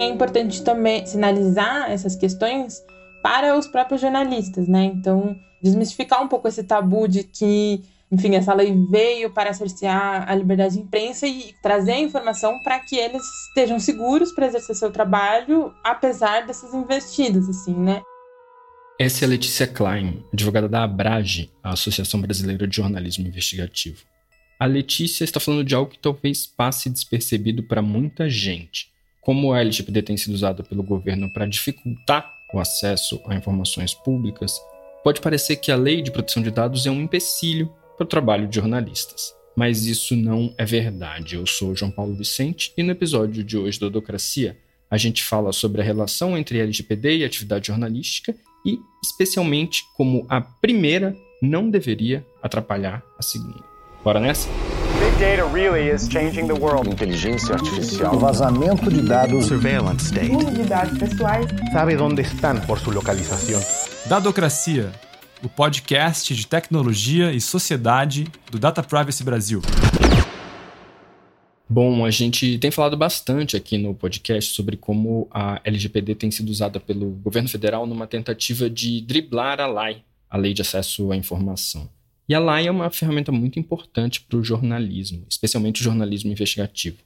É importante também sinalizar essas questões para os próprios jornalistas, né? Então, desmistificar um pouco esse tabu de que, enfim, essa lei veio para cercear a liberdade de imprensa e trazer a informação para que eles estejam seguros para exercer seu trabalho, apesar dessas investidas, assim, né? Essa é a Letícia Klein, advogada da Abrage, a Associação Brasileira de Jornalismo Investigativo. A Letícia está falando de algo que talvez passe despercebido para muita gente. Como a LGPD tem sido usada pelo governo para dificultar o acesso a informações públicas, pode parecer que a lei de proteção de dados é um empecilho para o trabalho de jornalistas. Mas isso não é verdade. Eu sou João Paulo Vicente e no episódio de hoje do Odocracia a gente fala sobre a relação entre LGPD e atividade jornalística e, especialmente, como a primeira não deveria atrapalhar a segunda. Bora nessa? Big data really is changing the world. Inteligência artificial. O vazamento de dados. Surveillance state. Uso de dados pessoais. Sabe onde estão por sua localização. Dadocracia, o podcast de tecnologia e sociedade do Data Privacy Brasil. Bom, a gente tem falado bastante aqui no podcast sobre como a LGPD tem sido usada pelo governo federal numa tentativa de driblar a LAI, a Lei de Acesso à Informação. E a LAI é uma ferramenta muito importante para o jornalismo, especialmente o jornalismo investigativo.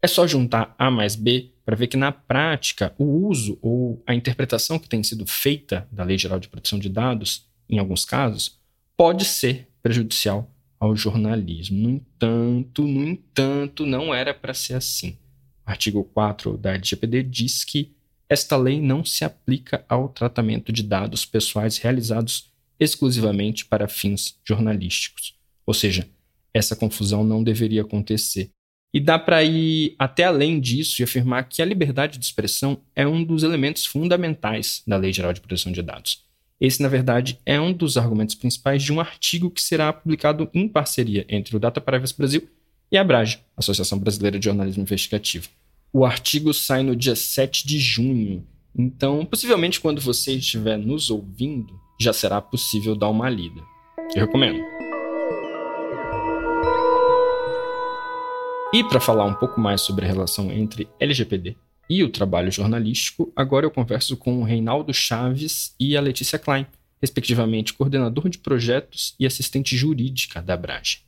É só juntar A mais B para ver que, na prática, o uso ou a interpretação que tem sido feita da Lei Geral de Proteção de Dados, em alguns casos, pode ser prejudicial ao jornalismo. No entanto, no entanto, não era para ser assim. O artigo 4 da LGPD diz que esta lei não se aplica ao tratamento de dados pessoais realizados exclusivamente para fins jornalísticos. Ou seja, essa confusão não deveria acontecer. E dá para ir até além disso e afirmar que a liberdade de expressão é um dos elementos fundamentais da Lei Geral de Proteção de Dados. Esse, na verdade, é um dos argumentos principais de um artigo que será publicado em parceria entre o Data Privacy Brasil e a Abrage, Associação Brasileira de Jornalismo Investigativo. O artigo sai no dia 7 de junho, então possivelmente quando você estiver nos ouvindo, já será possível dar uma lida. Eu recomendo. E para falar um pouco mais sobre a relação entre LGPD e o trabalho jornalístico, agora eu converso com o Reinaldo Chaves e a Letícia Klein, respectivamente coordenador de projetos e assistente jurídica da Brage.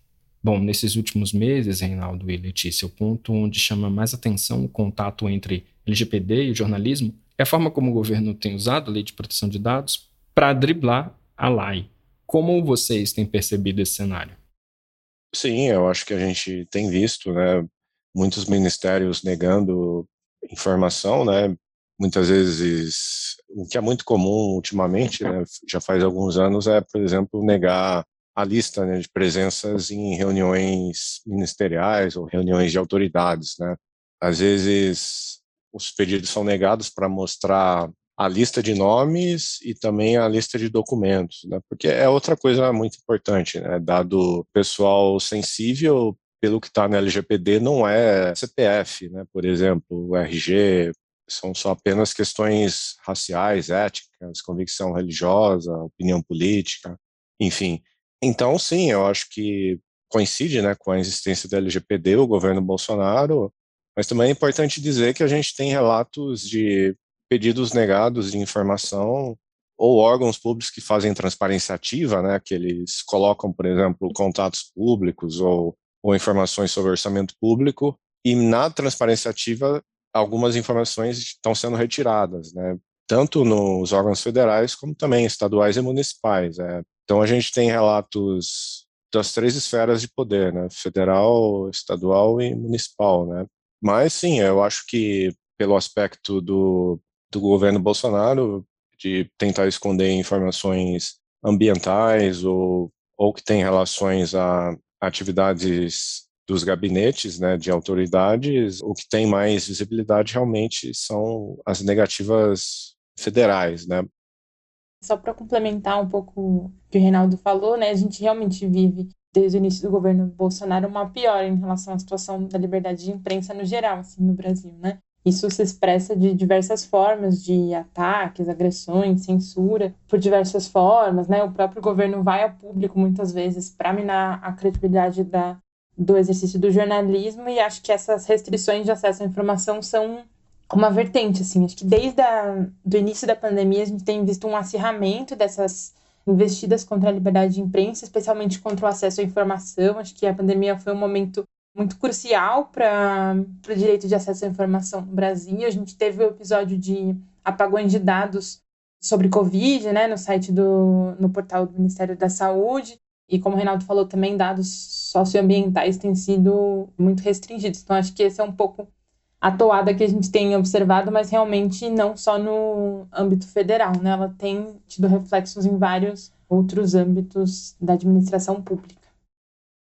Bom, nesses últimos meses, Reinaldo e Letícia, o ponto onde chama mais atenção o contato entre LGPD e o jornalismo é a forma como o governo tem usado a lei de proteção de dados para driblar a lei. Como vocês têm percebido esse cenário? Sim, eu acho que a gente tem visto, né, muitos ministérios negando informação, né? Muitas vezes, o que é muito comum ultimamente, né, já faz alguns anos, é, por exemplo, negar a lista né, de presenças em reuniões ministeriais ou reuniões de autoridades, né? Às vezes, os pedidos são negados para mostrar a lista de nomes e também a lista de documentos, né? Porque é outra coisa muito importante, né? Dado pessoal sensível, pelo que está na LGPD, não é CPF, né? por exemplo, RG, são só apenas questões raciais, éticas, convicção religiosa, opinião política, enfim. Então, sim, eu acho que coincide né, com a existência da LGPD, o governo Bolsonaro, mas também é importante dizer que a gente tem relatos de pedidos negados de informação ou órgãos públicos que fazem transparência ativa, né, que eles colocam, por exemplo, contatos públicos ou ou informações sobre orçamento público, e na transparência ativa, algumas informações estão sendo retiradas, né? tanto nos órgãos federais como também estaduais e municipais. É. Então a gente tem relatos das três esferas de poder, né? federal, estadual e municipal. Né? Mas sim, eu acho que pelo aspecto do, do governo Bolsonaro de tentar esconder informações ambientais ou, ou que tem relações a atividades dos gabinetes né, de autoridades, o que tem mais visibilidade realmente são as negativas federais, né? Só para complementar um pouco o que o Reinaldo falou, né, a gente realmente vive desde o início do governo Bolsonaro uma piora em relação à situação da liberdade de imprensa no geral, assim, no Brasil, né? Isso se expressa de diversas formas, de ataques, agressões, censura, por diversas formas, né? O próprio governo vai ao público muitas vezes para minar a credibilidade da, do exercício do jornalismo e acho que essas restrições de acesso à informação são uma vertente, assim. Acho que desde o início da pandemia a gente tem visto um acirramento dessas investidas contra a liberdade de imprensa, especialmente contra o acesso à informação. Acho que a pandemia foi um momento muito crucial para o direito de acesso à informação no Brasil. A gente teve o episódio de apagões de dados sobre Covid, né, no site do no portal do Ministério da Saúde. E como o Reinaldo falou também, dados socioambientais têm sido muito restringidos. Então, acho que esse é um pouco a toada que a gente tem observado, mas realmente não só no âmbito federal, né? Ela tem tido reflexos em vários outros âmbitos da administração pública.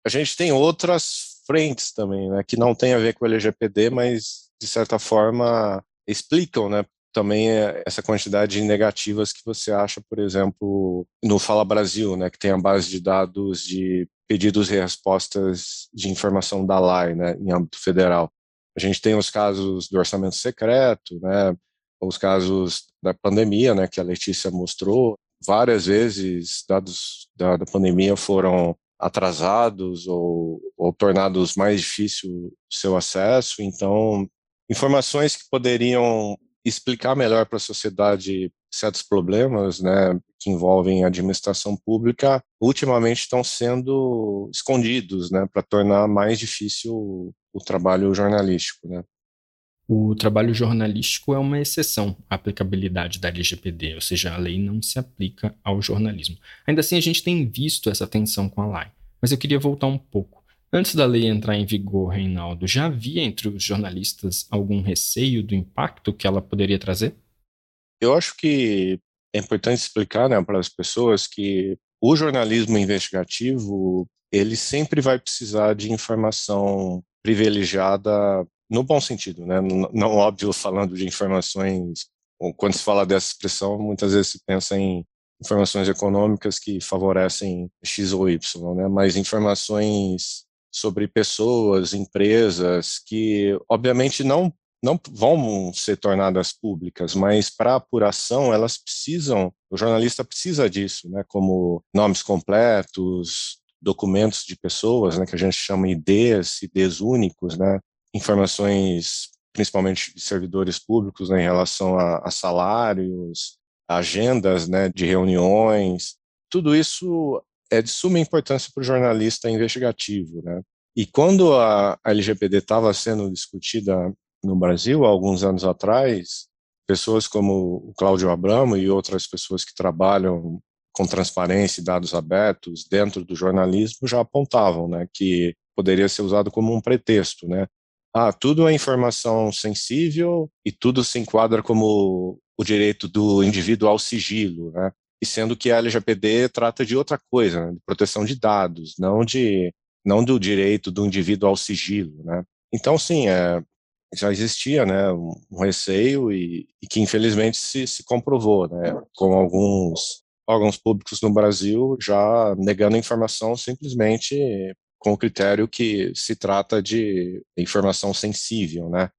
A gente tem outras frentes também, né, que não tem a ver com o LGPD, mas de certa forma explicam, né, também essa quantidade de negativas que você acha, por exemplo, no Fala Brasil, né, que tem a base de dados de pedidos e respostas de informação da LAI, né, em âmbito federal. A gente tem os casos do orçamento secreto, né, os casos da pandemia, né, que a Letícia mostrou. Várias vezes dados da, da pandemia foram atrasados ou, ou tornados mais difícil o seu acesso. Então, informações que poderiam explicar melhor para a sociedade certos problemas, né, que envolvem a administração pública, ultimamente estão sendo escondidos, né, para tornar mais difícil o trabalho jornalístico, né. O trabalho jornalístico é uma exceção à aplicabilidade da LGPD, ou seja, a lei não se aplica ao jornalismo. Ainda assim, a gente tem visto essa tensão com a lei. Mas eu queria voltar um pouco. Antes da lei entrar em vigor, Reinaldo, já havia entre os jornalistas algum receio do impacto que ela poderia trazer? Eu acho que é importante explicar né, para as pessoas que o jornalismo investigativo ele sempre vai precisar de informação privilegiada no bom sentido, né? Não, não óbvio falando de informações. Quando se fala dessa expressão, muitas vezes se pensa em informações econômicas que favorecem X ou Y, né? Mas informações sobre pessoas, empresas que, obviamente, não não vão ser tornadas públicas, mas para apuração elas precisam, o jornalista precisa disso, né, como nomes completos, documentos de pessoas, né, que a gente chama IDs, IDs únicos, né, informações principalmente de servidores públicos né, em relação a, a salários, agendas né, de reuniões, tudo isso é de suma importância para o jornalista investigativo, né? E quando a, a LGPD estava sendo discutida no Brasil, há alguns anos atrás, pessoas como o Cláudio Abramo e outras pessoas que trabalham com transparência e dados abertos dentro do jornalismo já apontavam, né, que poderia ser usado como um pretexto, né? Ah, tudo é informação sensível e tudo se enquadra como o direito do indivíduo ao sigilo, né? E sendo que a LGPD trata de outra coisa, né? de proteção de dados, não de não do direito do indivíduo ao sigilo, né? Então, sim, é, já existia, né, um, receio e, e, que infelizmente se, se comprovou, né, com alguns órgãos públicos no Brasil já negando informação simplesmente com o critério que se trata de informação sensível, né?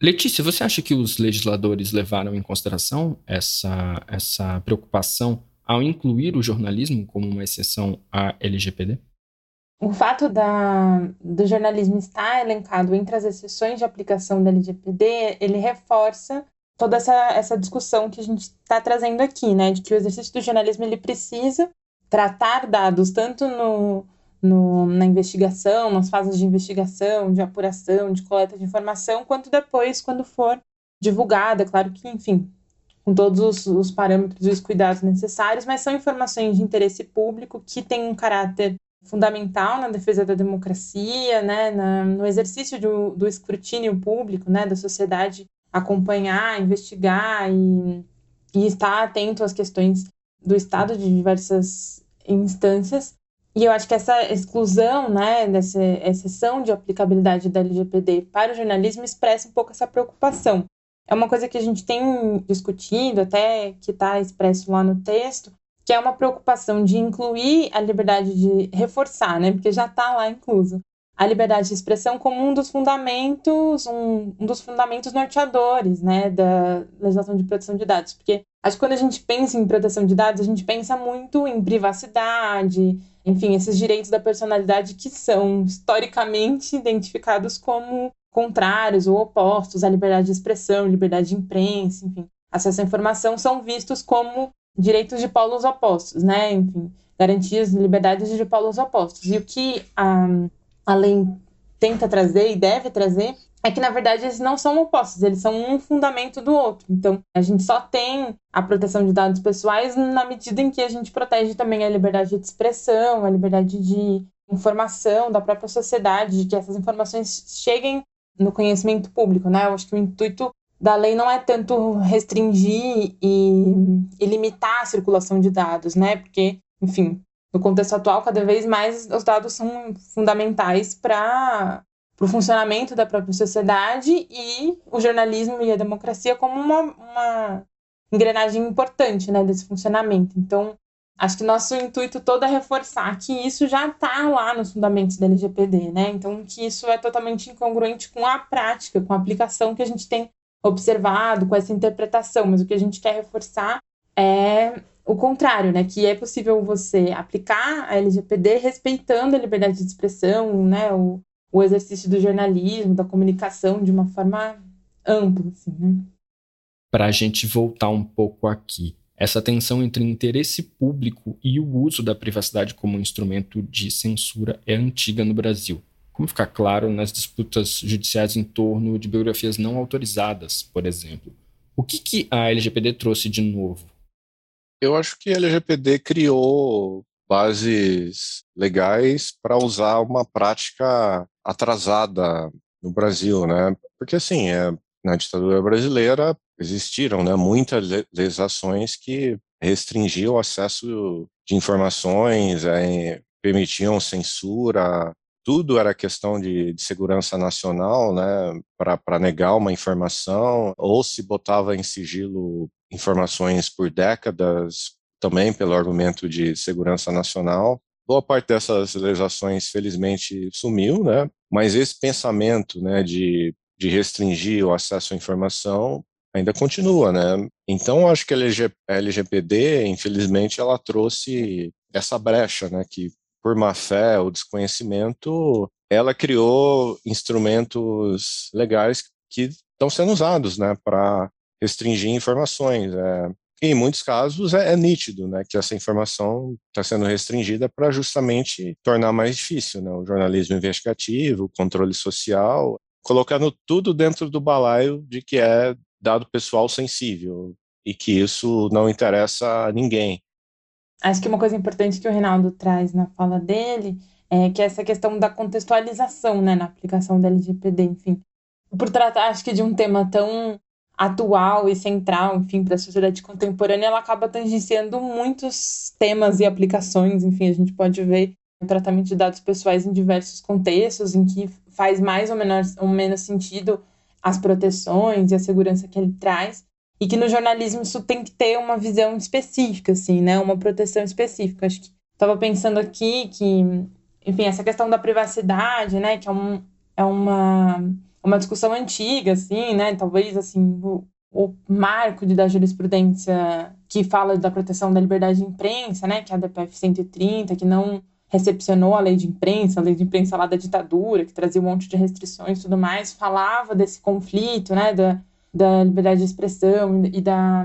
Letícia, você acha que os legisladores levaram em consideração essa, essa preocupação ao incluir o jornalismo como uma exceção à LGPD? O fato da, do jornalismo estar elencado entre as exceções de aplicação da LGPD, ele reforça toda essa, essa discussão que a gente está trazendo aqui, né? De que o exercício do jornalismo ele precisa tratar dados tanto no, no, na investigação, nas fases de investigação, de apuração, de coleta de informação, quanto depois, quando for divulgada. Claro que, enfim, com todos os, os parâmetros e os cuidados necessários, mas são informações de interesse público que têm um caráter fundamental na defesa da democracia, né, na, no exercício do, do escrutínio público, né, da sociedade acompanhar, investigar e, e estar atento às questões do Estado de diversas instâncias. E eu acho que essa exclusão, né, dessa exceção de aplicabilidade da LGPD para o jornalismo expressa um pouco essa preocupação. É uma coisa que a gente tem discutido, até que está expresso lá no texto, que é uma preocupação de incluir a liberdade de reforçar, né, porque já está lá incluso, a liberdade de expressão como um dos fundamentos, um, um, dos fundamentos norteadores, né, da legislação de proteção de dados, porque acho que quando a gente pensa em proteção de dados, a gente pensa muito em privacidade, enfim, esses direitos da personalidade que são historicamente identificados como contrários ou opostos à liberdade de expressão, liberdade de imprensa, enfim, acesso à informação são vistos como direitos de polos opostos, né? Enfim, garantias de liberdades de polos opostos. E o que a, a lei tenta trazer e deve trazer é que, na verdade, eles não são opostos, eles são um fundamento do outro. Então, a gente só tem a proteção de dados pessoais na medida em que a gente protege também a liberdade de expressão, a liberdade de informação da própria sociedade, de que essas informações cheguem no conhecimento público, né? Eu acho que o intuito da lei não é tanto restringir e, e limitar a circulação de dados, né? Porque, enfim, no contexto atual, cada vez mais os dados são fundamentais para o funcionamento da própria sociedade e o jornalismo e a democracia como uma, uma engrenagem importante né, desse funcionamento. Então, acho que nosso intuito todo é reforçar que isso já está lá nos fundamentos da LGPD, né? Então, que isso é totalmente incongruente com a prática, com a aplicação que a gente tem observado, com essa interpretação. Mas o que a gente quer reforçar é o contrário, né? Que é possível você aplicar a LGPD respeitando a liberdade de expressão, né? O, o exercício do jornalismo, da comunicação de uma forma ampla, assim, né? Para a gente voltar um pouco aqui, essa tensão entre interesse público e o uso da privacidade como instrumento de censura é antiga no Brasil. Como ficar claro nas disputas judiciais em torno de biografias não autorizadas, por exemplo? O que, que a LGPD trouxe de novo? Eu acho que a LGPD criou bases legais para usar uma prática atrasada no Brasil, né? Porque assim, é, na ditadura brasileira existiram, né, muitas legislações que restringiam o acesso de informações, é, permitiam censura, tudo era questão de, de segurança nacional, né, para negar uma informação, ou se botava em sigilo informações por décadas, também pelo argumento de segurança nacional. Boa parte dessas legislações, felizmente, sumiu, né? Mas esse pensamento, né, de, de restringir o acesso à informação ainda continua, né? Então, acho que a LGPD, infelizmente, ela trouxe essa brecha, né? Que por má fé ou desconhecimento, ela criou instrumentos legais que estão sendo usados, né? Para restringir informações. É, em muitos casos é, é, nítido né, que essa informação está sendo restringida para justamente tornar mais difícil né, o jornalismo investigativo, o controle social, colocando tudo dentro do balaio de que é dado pessoal sensível e que isso não interessa a ninguém. Acho que uma coisa importante que o Reinaldo traz na fala dele é que essa questão da contextualização né, na aplicação da LGPD, enfim. Por tratar, acho que, de um tema tão atual e central, enfim, para a sociedade contemporânea, ela acaba tangenciando muitos temas e aplicações, enfim, a gente pode ver o tratamento de dados pessoais em diversos contextos, em que faz mais ou menos, ou menos sentido as proteções e a segurança que ele traz, e que no jornalismo isso tem que ter uma visão específica, assim, né, uma proteção específica. Acho que estava pensando aqui que, enfim, essa questão da privacidade, né, que é, um, é uma uma discussão antiga, assim, né? Talvez, assim, o, o marco de, da jurisprudência que fala da proteção da liberdade de imprensa, né? Que é a DPF 130, que não recepcionou a lei de imprensa, a lei de imprensa lá da ditadura, que trazia um monte de restrições e tudo mais, falava desse conflito, né? Da, da liberdade de expressão e da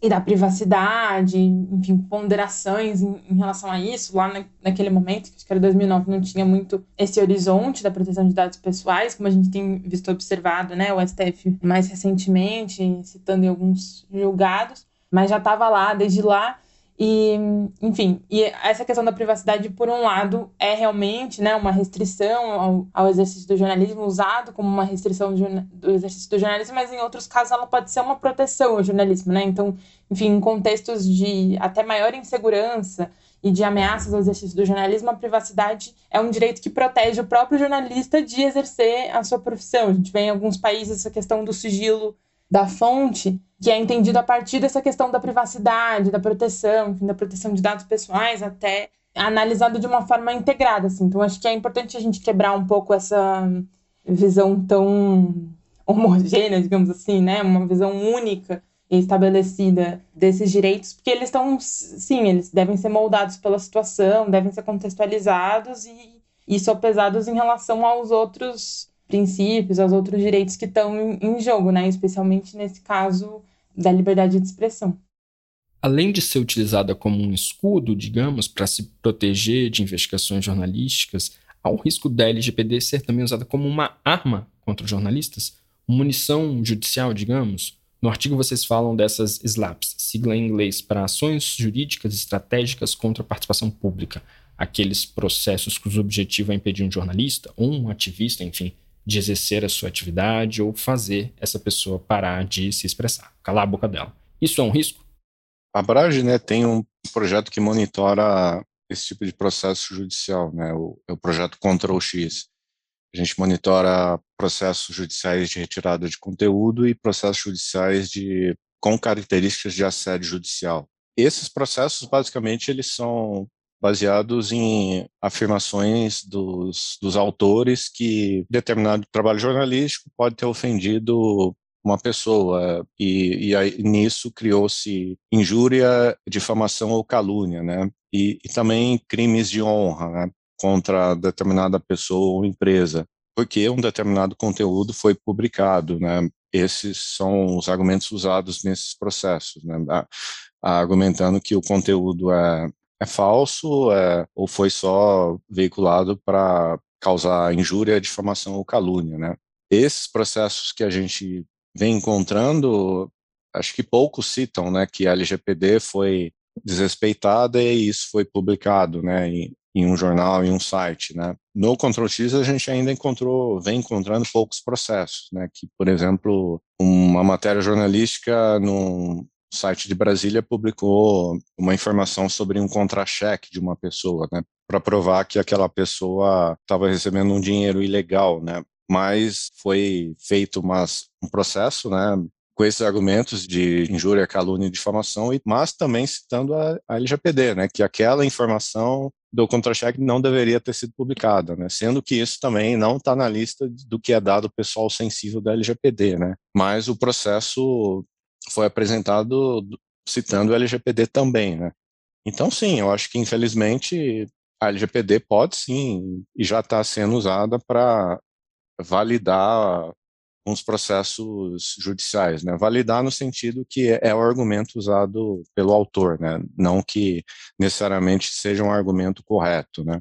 e da privacidade, enfim, ponderações em, em relação a isso. Lá na, naquele momento, que acho que era 2009, não tinha muito esse horizonte da proteção de dados pessoais, como a gente tem visto observado, né, o STF mais recentemente, citando em alguns julgados, mas já estava lá desde lá. E, enfim, e essa questão da privacidade, por um lado, é realmente né, uma restrição ao, ao exercício do jornalismo, usado como uma restrição do, do, exercício do jornalismo, mas em outros casos ela pode ser uma proteção ao jornalismo, né? Então, enfim, em contextos de até maior insegurança e de ameaças ao exercício do jornalismo, a privacidade é um direito que protege o próprio jornalista de exercer a sua profissão. A gente vê em alguns países essa questão do sigilo da fonte, que é entendido a partir dessa questão da privacidade, da proteção, enfim, da proteção de dados pessoais, até analisado de uma forma integrada. Assim. Então, acho que é importante a gente quebrar um pouco essa visão tão homogênea, digamos assim, né? Uma visão única e estabelecida desses direitos, porque eles estão, sim, eles devem ser moldados pela situação, devem ser contextualizados e, e sopesados em relação aos outros princípios, aos outros direitos que estão em jogo, né? Especialmente nesse caso da liberdade de expressão. Além de ser utilizada como um escudo, digamos, para se proteger de investigações jornalísticas, há o risco da LGPD ser também usada como uma arma contra jornalistas, munição judicial, digamos. No artigo vocês falam dessas SLAPs, sigla em inglês para Ações Jurídicas Estratégicas contra a Participação Pública, aqueles processos cujo objetivo é impedir um jornalista ou um ativista, enfim, de exercer a sua atividade ou fazer essa pessoa parar de se expressar, calar a boca dela. Isso é um risco? A Brage né, tem um projeto que monitora esse tipo de processo judicial, né, o, é o projeto Control X. A gente monitora processos judiciais de retirada de conteúdo e processos judiciais de com características de assédio judicial. Esses processos, basicamente, eles são baseados em afirmações dos, dos autores que determinado trabalho jornalístico pode ter ofendido uma pessoa e, e aí, nisso criou-se injúria, difamação ou calúnia, né? E, e também crimes de honra, né? Contra determinada pessoa ou empresa, porque um determinado conteúdo foi publicado, né? Esses são os argumentos usados nesses processos, né? argumentando que o conteúdo é é falso é, ou foi só veiculado para causar injúria, difamação ou calúnia, né? Esses processos que a gente vem encontrando, acho que poucos citam, né, que a LGPD foi desrespeitada e isso foi publicado, né, em, em um jornal, em um site, né. No Control X a gente ainda encontrou, vem encontrando poucos processos, né, que, por exemplo, uma matéria jornalística num, o site de Brasília publicou uma informação sobre um contra-cheque de uma pessoa, né, para provar que aquela pessoa estava recebendo um dinheiro ilegal, né, mas foi feito umas, um processo, né, com esses argumentos de injúria, calúnia e difamação, mas também citando a, a LGPD, né, que aquela informação do contra-cheque não deveria ter sido publicada, né? Sendo que isso também não está na lista do que é dado pessoal sensível da LGPD, né? Mas o processo foi apresentado citando o LGPD também, né? Então, sim, eu acho que, infelizmente, a LGPD pode sim, e já está sendo usada para validar uns processos judiciais, né? Validar no sentido que é, é o argumento usado pelo autor, né? Não que necessariamente seja um argumento correto, né?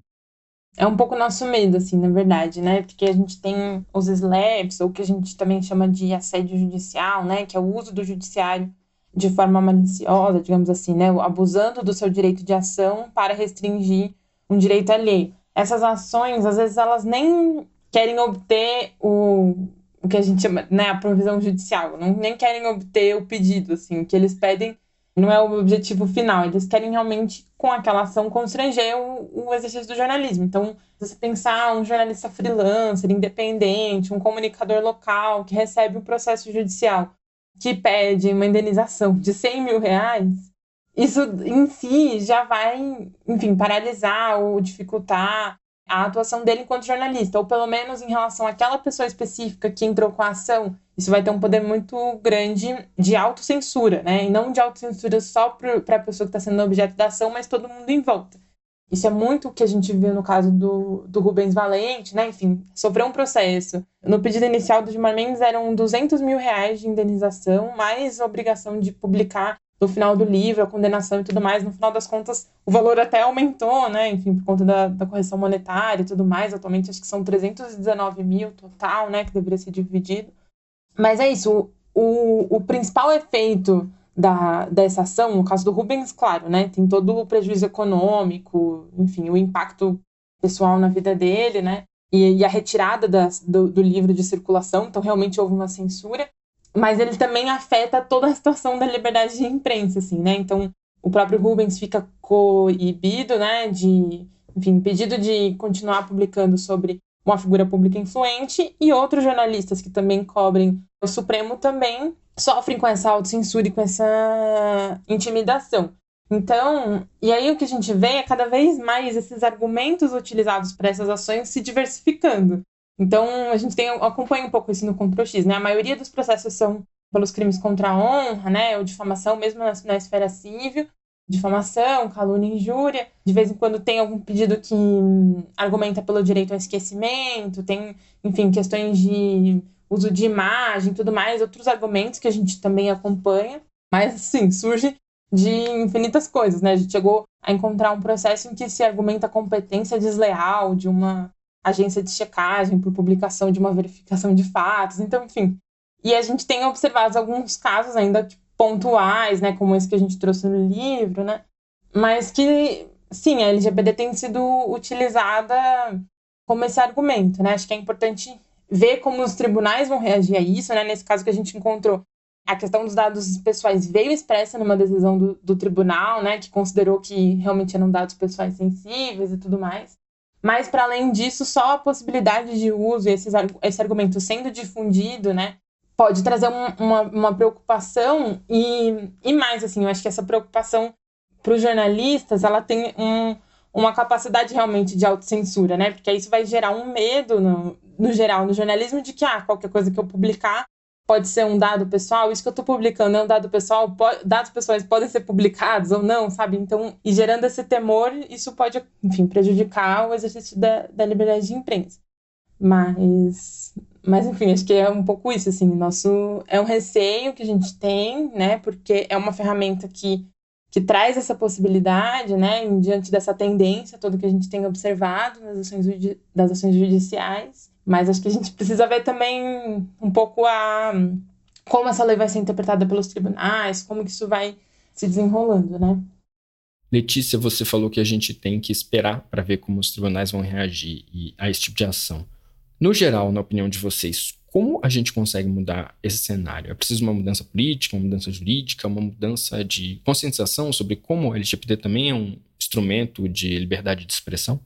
É um pouco nosso medo, assim, na verdade, né? Porque a gente tem os SLAPs, ou que a gente também chama de assédio judicial, né? Que é o uso do judiciário de forma maliciosa, digamos assim, né? Abusando do seu direito de ação para restringir um direito alheio. Essas ações, às vezes, elas nem querem obter o, o que a gente chama, né? A provisão judicial, não, nem querem obter o pedido, assim. O que eles pedem não é o objetivo final. Eles querem realmente, com aquela ação, constranger o, o exercício do jornalismo. Então, se você pensar um jornalista freelancer, independente, um comunicador local que recebe um processo judicial que pede uma indenização de 100 mil reais, isso em si já vai, enfim, paralisar ou dificultar a atuação dele enquanto jornalista, ou pelo menos em relação àquela pessoa específica que entrou com a ação, isso vai ter um poder muito grande de autocensura, né? E não de autocensura só para a pessoa que está sendo objeto da ação, mas todo mundo em volta. Isso é muito o que a gente viu no caso do, do Rubens Valente, né? Enfim, sofreu um processo. No pedido inicial do Gilmar Mendes eram 200 mil reais de indenização, mais obrigação de publicar no final do livro, a condenação e tudo mais. No final das contas, o valor até aumentou, né? Enfim, por conta da, da correção monetária e tudo mais. Atualmente, acho que são 319 mil total, né? Que deveria ser dividido. Mas é isso. O, o, o principal efeito da, dessa ação, no caso do Rubens, claro, né? Tem todo o prejuízo econômico, enfim, o impacto pessoal na vida dele, né? E, e a retirada das, do, do livro de circulação. Então, realmente houve uma censura mas ele também afeta toda a situação da liberdade de imprensa, assim, né? Então, o próprio Rubens fica coibido, né, de, enfim, impedido de continuar publicando sobre uma figura pública influente, e outros jornalistas que também cobrem o Supremo também sofrem com essa autocensura e com essa intimidação. Então, e aí o que a gente vê é cada vez mais esses argumentos utilizados para essas ações se diversificando. Então, a gente tem, acompanha um pouco isso no Control X, né? A maioria dos processos são pelos crimes contra a honra, né? Ou difamação, mesmo na, na esfera civil. difamação, calúnia, injúria. De vez em quando tem algum pedido que hum, argumenta pelo direito ao esquecimento, tem, enfim, questões de uso de imagem, tudo mais, outros argumentos que a gente também acompanha. Mas, sim, surge de infinitas coisas, né? A gente chegou a encontrar um processo em que se argumenta competência desleal de uma agência de checagem por publicação de uma verificação de fatos, então, enfim. E a gente tem observado alguns casos ainda tipo, pontuais, né, como esse que a gente trouxe no livro, né, mas que, sim, a LGBT tem sido utilizada como esse argumento, né, acho que é importante ver como os tribunais vão reagir a isso, né, nesse caso que a gente encontrou, a questão dos dados pessoais veio expressa numa decisão do, do tribunal, né, que considerou que realmente eram dados pessoais sensíveis e tudo mais, mas, para além disso, só a possibilidade de uso e esses, esse argumento sendo difundido, né, pode trazer um, uma, uma preocupação e, e mais, assim, eu acho que essa preocupação para os jornalistas, ela tem um, uma capacidade realmente de autocensura, né? Porque isso vai gerar um medo, no, no geral, no jornalismo, de que, ah, qualquer coisa que eu publicar pode ser um dado pessoal, isso que eu estou publicando é um dado pessoal, pode, dados pessoais podem ser publicados ou não, sabe? Então, e gerando esse temor, isso pode, enfim, prejudicar o exercício da, da liberdade de imprensa. Mas, mas, enfim, acho que é um pouco isso, assim, nosso, é um receio que a gente tem, né, porque é uma ferramenta que, que traz essa possibilidade, né, diante dessa tendência toda que a gente tem observado nas ações, das ações judiciais, mas acho que a gente precisa ver também um pouco a como essa lei vai ser interpretada pelos tribunais, como que isso vai se desenrolando, né? Letícia, você falou que a gente tem que esperar para ver como os tribunais vão reagir a esse tipo de ação. No geral, na opinião de vocês, como a gente consegue mudar esse cenário? É preciso uma mudança política, uma mudança jurídica, uma mudança de conscientização sobre como o LGPD também é um instrumento de liberdade de expressão?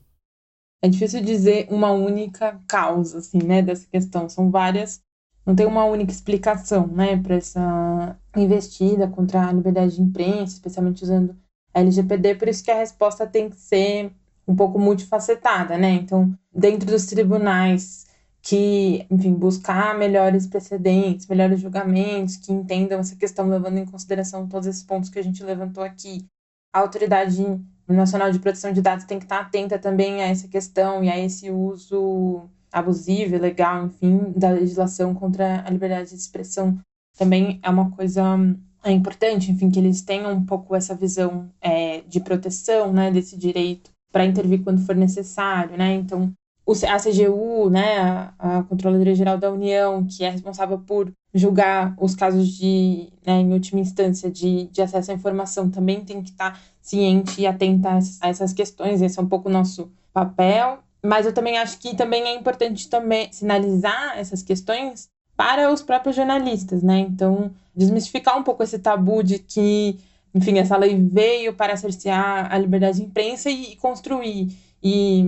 É difícil dizer uma única causa, assim, né, dessa questão. São várias, não tem uma única explicação, né, para essa investida contra a liberdade de imprensa, especialmente usando a LGPD, por isso que a resposta tem que ser um pouco multifacetada, né? Então, dentro dos tribunais que, enfim, buscar melhores precedentes, melhores julgamentos, que entendam essa questão levando em consideração todos esses pontos que a gente levantou aqui. A autoridade Nacional de Proteção de Dados tem que estar atenta também a essa questão e a esse uso abusivo, ilegal, enfim, da legislação contra a liberdade de expressão. Também é uma coisa é importante, enfim, que eles tenham um pouco essa visão é, de proteção, né, desse direito para intervir quando for necessário, né? Então, a CGU, né, a, a Controladoria Geral da União, que é responsável por julgar os casos de, né, em última instância, de, de acesso à informação, também tem que estar ciente e atenta a essas questões, esse é um pouco o nosso papel. Mas eu também acho que também é importante também sinalizar essas questões para os próprios jornalistas, né? Então, desmistificar um pouco esse tabu de que, enfim, essa lei veio para cercear a liberdade de imprensa e, e construir e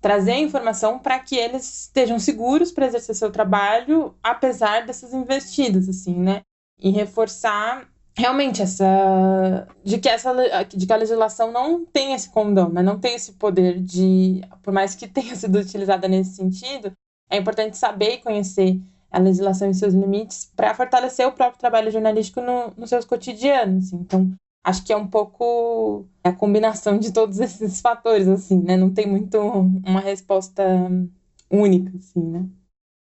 trazer a informação para que eles estejam seguros para exercer seu trabalho, apesar dessas investidas, assim, né? E reforçar realmente essa de que essa de que a legislação não tem esse condão, né? não tem esse poder de, por mais que tenha sido utilizada nesse sentido, é importante saber e conhecer a legislação e seus limites para fortalecer o próprio trabalho jornalístico no, nos seus cotidianos. Assim. Então, acho que é um pouco a combinação de todos esses fatores, assim, né? Não tem muito uma resposta única, assim, né?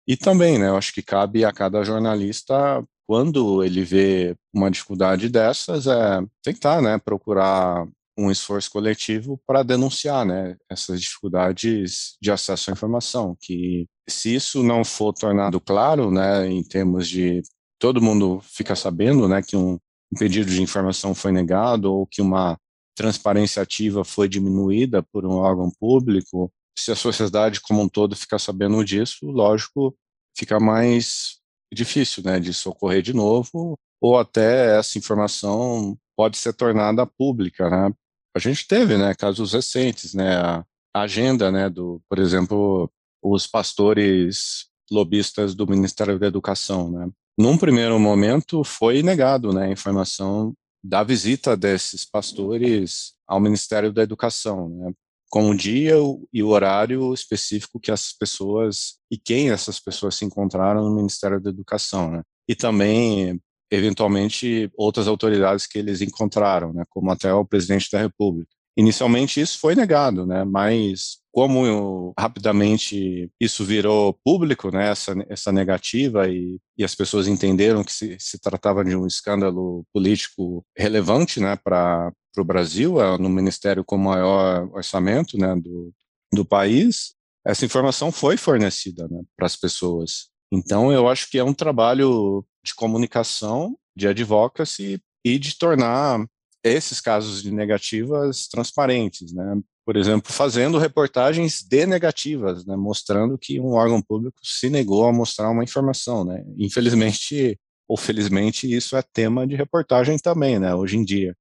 E também, né? Eu acho que cabe a cada jornalista, quando ele vê uma dificuldade dessas, é tentar, né? Procurar um esforço coletivo para denunciar, né? Essas dificuldades de acesso à informação, que se isso não for tornado claro, né? Em termos de todo mundo fica sabendo, né? Que um um pedido de informação foi negado ou que uma transparência ativa foi diminuída por um órgão público, se a sociedade como um todo ficar sabendo disso, lógico, fica mais difícil, né, de socorrer de novo, ou até essa informação pode ser tornada pública, né? A gente teve, né, casos recentes, né, a agenda, né, do, por exemplo, os pastores lobistas do Ministério da Educação, né? Num primeiro momento, foi negado né, a informação da visita desses pastores ao Ministério da Educação, né, com o dia e o horário específico que as pessoas e quem essas pessoas se encontraram no Ministério da Educação. Né. E também eventualmente outras autoridades que eles encontraram, né, como até o presidente da República. Inicialmente isso foi negado, né, mas como eu, rapidamente isso virou público, né, essa, essa negativa, e, e as pessoas entenderam que se, se tratava de um escândalo político relevante né, para o Brasil, é, no ministério com maior orçamento né, do, do país, essa informação foi fornecida né, para as pessoas. Então, eu acho que é um trabalho de comunicação, de advocacy e de tornar esses casos de negativas transparentes, né? Por exemplo, fazendo reportagens de negativas, né? mostrando que um órgão público se negou a mostrar uma informação, né? Infelizmente ou felizmente isso é tema de reportagem também, né? Hoje em dia.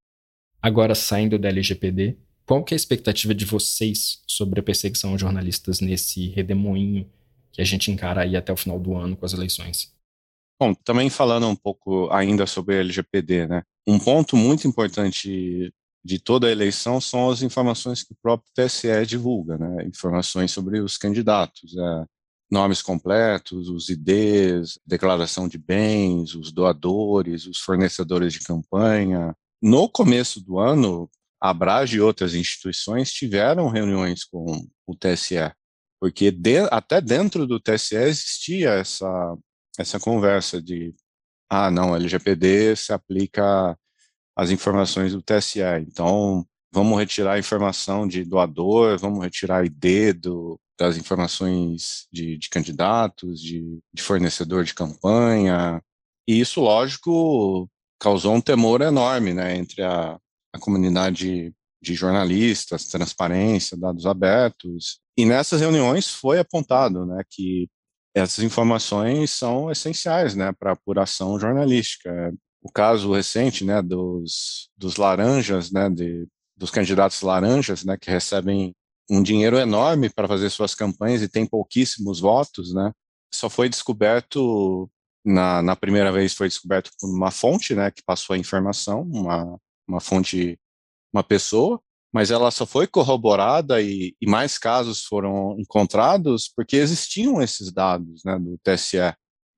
Agora saindo da LGPD, qual que é a expectativa de vocês sobre a perseguição aos jornalistas nesse redemoinho que a gente encara aí até o final do ano com as eleições? Bom, também falando um pouco ainda sobre a LGPD, né? Um ponto muito importante de toda a eleição são as informações que o próprio TSE divulga, né? Informações sobre os candidatos, é, nomes completos, os IDs, declaração de bens, os doadores, os fornecedores de campanha. No começo do ano, a Abrage e outras instituições tiveram reuniões com o TSE, porque de, até dentro do TSE existia essa, essa conversa de ah, não, LGPD se aplica às informações do TSE, então vamos retirar a informação de doador, vamos retirar ID do, das informações de, de candidatos, de, de fornecedor de campanha, e isso, lógico, causou um temor enorme né, entre a, a comunidade de jornalistas, transparência, dados abertos. E nessas reuniões foi apontado né, que essas informações são essenciais né, para apuração jornalística. O caso recente né, dos, dos laranjas, né, de, dos candidatos laranjas, né, que recebem um dinheiro enorme para fazer suas campanhas e têm pouquíssimos votos, né, só foi descoberto na, na primeira vez foi descoberto por uma fonte, né, que passou a informação, uma, uma fonte, uma pessoa, mas ela só foi corroborada e, e, mais casos foram encontrados porque existiam esses dados né, do TSE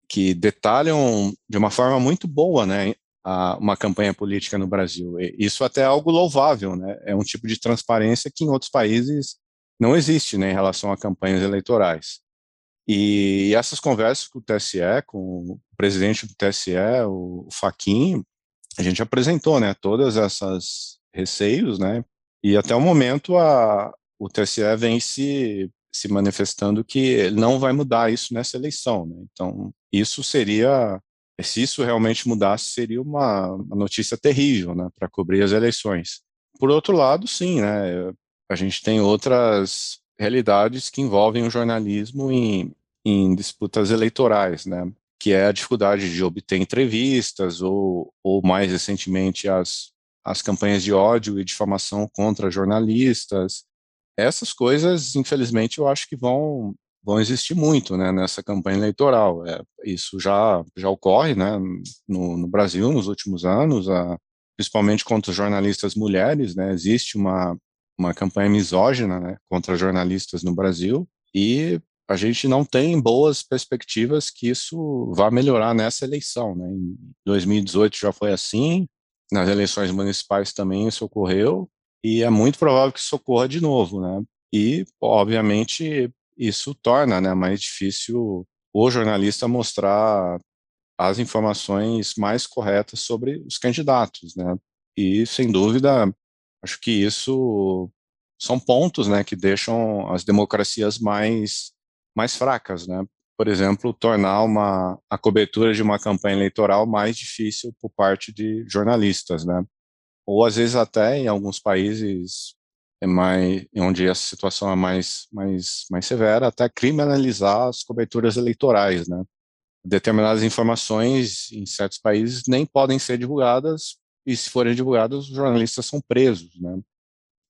que detalham de uma forma muito boa né, a, uma campanha política no Brasil. E isso até é algo louvável, né? é um tipo de transparência que em outros países não existe né, em relação a campanhas eleitorais. E essas conversas com o TSE, com o presidente do TSE, o Faquin, a gente apresentou, né, todas essas receios, né, e até o momento a, o TSE vem se, se manifestando que não vai mudar isso nessa eleição, né, então isso seria, se isso realmente mudasse, seria uma, uma notícia terrível, né, para cobrir as eleições. Por outro lado, sim, né, a gente tem outras realidades que envolvem o jornalismo em, em disputas eleitorais, né? que é a dificuldade de obter entrevistas ou, ou mais recentemente as, as campanhas de ódio e difamação contra jornalistas. Essas coisas, infelizmente, eu acho que vão vão existir muito, né, nessa campanha eleitoral. É, isso já já ocorre, né, no, no Brasil nos últimos anos, a, principalmente contra jornalistas mulheres, né, existe uma uma campanha misógina, né, contra jornalistas no Brasil e a gente não tem boas perspectivas que isso vá melhorar nessa eleição. Né? Em 2018 já foi assim, nas eleições municipais também isso ocorreu, e é muito provável que isso ocorra de novo. Né? E, obviamente, isso torna né, mais difícil o jornalista mostrar as informações mais corretas sobre os candidatos. Né? E, sem dúvida, acho que isso são pontos né, que deixam as democracias mais mais fracas, né? Por exemplo, tornar uma, a cobertura de uma campanha eleitoral mais difícil por parte de jornalistas, né? Ou às vezes até em alguns países é mais, onde a situação é mais, mais, mais severa, até criminalizar as coberturas eleitorais, né? Determinadas informações em certos países nem podem ser divulgadas e se forem divulgadas, os jornalistas são presos, né?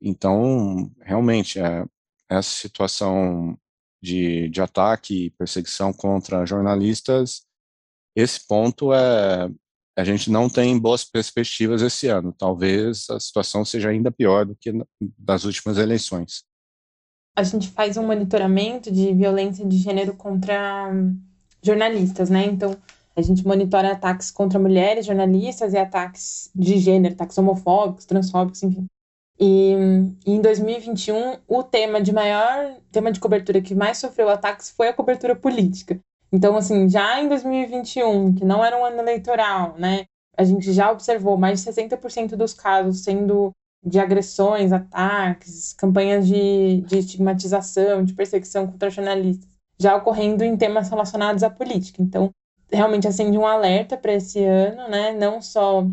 Então, realmente, é, essa situação de, de ataque e perseguição contra jornalistas, esse ponto é a gente não tem boas perspectivas esse ano. Talvez a situação seja ainda pior do que das últimas eleições. A gente faz um monitoramento de violência de gênero contra jornalistas, né? Então, A gente monitora ataques contra mulheres jornalistas e ataques de gênero, ataques homofóbicos, transfóbicos, enfim. E, em 2021, o tema de maior tema de cobertura que mais sofreu ataques foi a cobertura política. Então, assim, já em 2021, que não era um ano eleitoral, né, a gente já observou mais de 60% dos casos sendo de agressões, ataques, campanhas de, de estigmatização, de perseguição contra jornalistas, já ocorrendo em temas relacionados à política. Então, realmente acende um alerta para esse ano, né, não só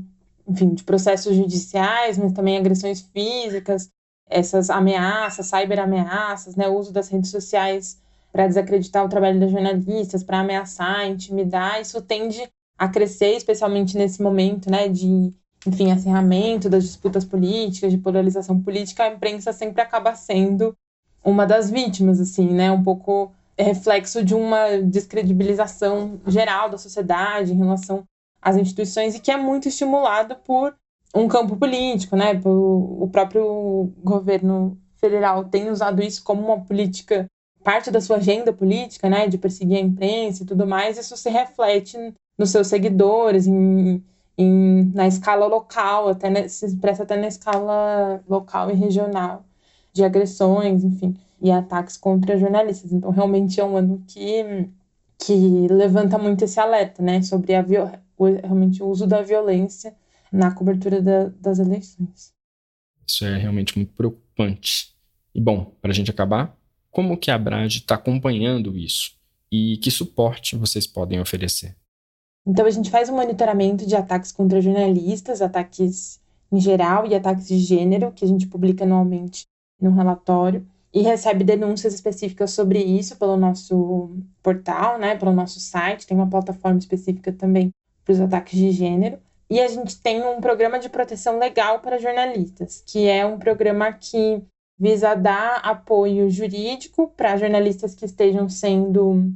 enfim, de processos judiciais, mas também agressões físicas, essas ameaças, cyberameaças, né, o uso das redes sociais para desacreditar o trabalho das jornalistas, para ameaçar, intimidar, isso tende a crescer, especialmente nesse momento, né, de, enfim, acerramento das disputas políticas, de polarização política, a imprensa sempre acaba sendo uma das vítimas, assim, né, um pouco reflexo de uma descredibilização geral da sociedade em relação as instituições e que é muito estimulado por um campo político, né? O próprio governo federal tem usado isso como uma política, parte da sua agenda política, né? De perseguir a imprensa e tudo mais. Isso se reflete nos seus seguidores, em, em, na escala local, até né, se expressa até na escala local e regional, de agressões, enfim, e ataques contra jornalistas. Então, realmente é um ano que, que levanta muito esse alerta, né? Sobre a violência realmente o uso da violência na cobertura da, das eleições. Isso é realmente muito preocupante. E bom, para a gente acabar, como que a Brad está acompanhando isso? E que suporte vocês podem oferecer? Então a gente faz um monitoramento de ataques contra jornalistas, ataques em geral e ataques de gênero, que a gente publica anualmente no relatório, e recebe denúncias específicas sobre isso pelo nosso portal, né, pelo nosso site, tem uma plataforma específica também para os ataques de gênero. E a gente tem um programa de proteção legal para jornalistas, que é um programa que visa dar apoio jurídico para jornalistas que estejam sendo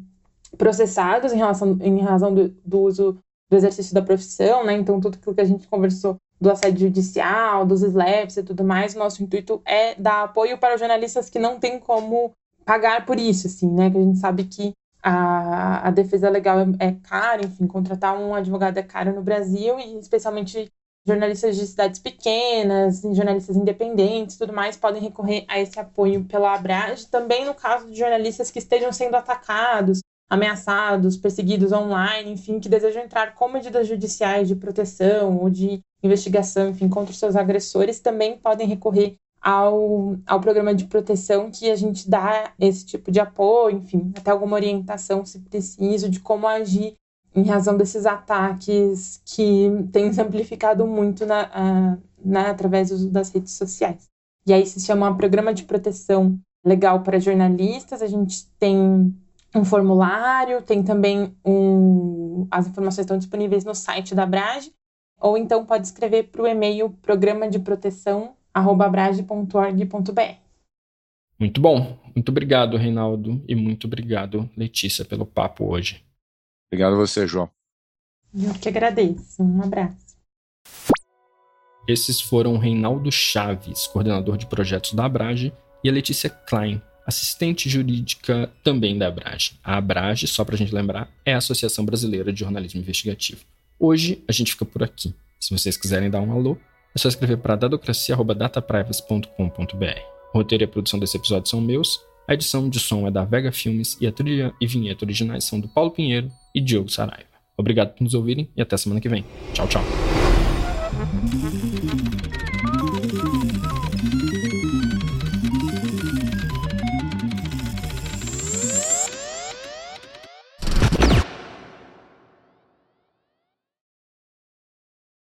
processados em, relação, em razão do, do uso do exercício da profissão, né? Então, tudo aquilo que a gente conversou do assédio judicial, dos SLEPs e tudo mais, nosso intuito é dar apoio para jornalistas que não têm como pagar por isso, assim, né? Que a gente sabe que a, a defesa legal é, é cara, enfim, contratar um advogado é caro no Brasil e especialmente jornalistas de cidades pequenas, jornalistas independentes, tudo mais, podem recorrer a esse apoio pela Abrage. Também no caso de jornalistas que estejam sendo atacados, ameaçados, perseguidos online, enfim, que desejam entrar com medidas judiciais de proteção ou de investigação, enfim, contra os seus agressores, também podem recorrer ao, ao programa de proteção que a gente dá esse tipo de apoio, enfim, até alguma orientação, se preciso, de como agir em razão desses ataques que têm se amplificado muito na, na, através das redes sociais. E aí se chama Programa de Proteção Legal para Jornalistas, a gente tem um formulário, tem também um, as informações estão disponíveis no site da Brage, ou então pode escrever para o e-mail programa de proteção abrage.org.br. Muito bom. Muito obrigado, Reinaldo, e muito obrigado, Letícia, pelo papo hoje. Obrigado a você, João. Eu que agradeço. Um abraço. Esses foram Reinaldo Chaves, coordenador de projetos da Abrage, e a Letícia Klein, assistente jurídica também da Abrage. A Abrage, só para a gente lembrar, é a Associação Brasileira de Jornalismo Investigativo. Hoje a gente fica por aqui. Se vocês quiserem dar um alô, é só escrever para dadocracia.dataprivacy.com.br. O roteiro e a produção desse episódio são meus, a edição de som é da Vega Filmes e a trilha e vinheta originais são do Paulo Pinheiro e Diogo Saraiva. Obrigado por nos ouvirem e até semana que vem. Tchau, tchau.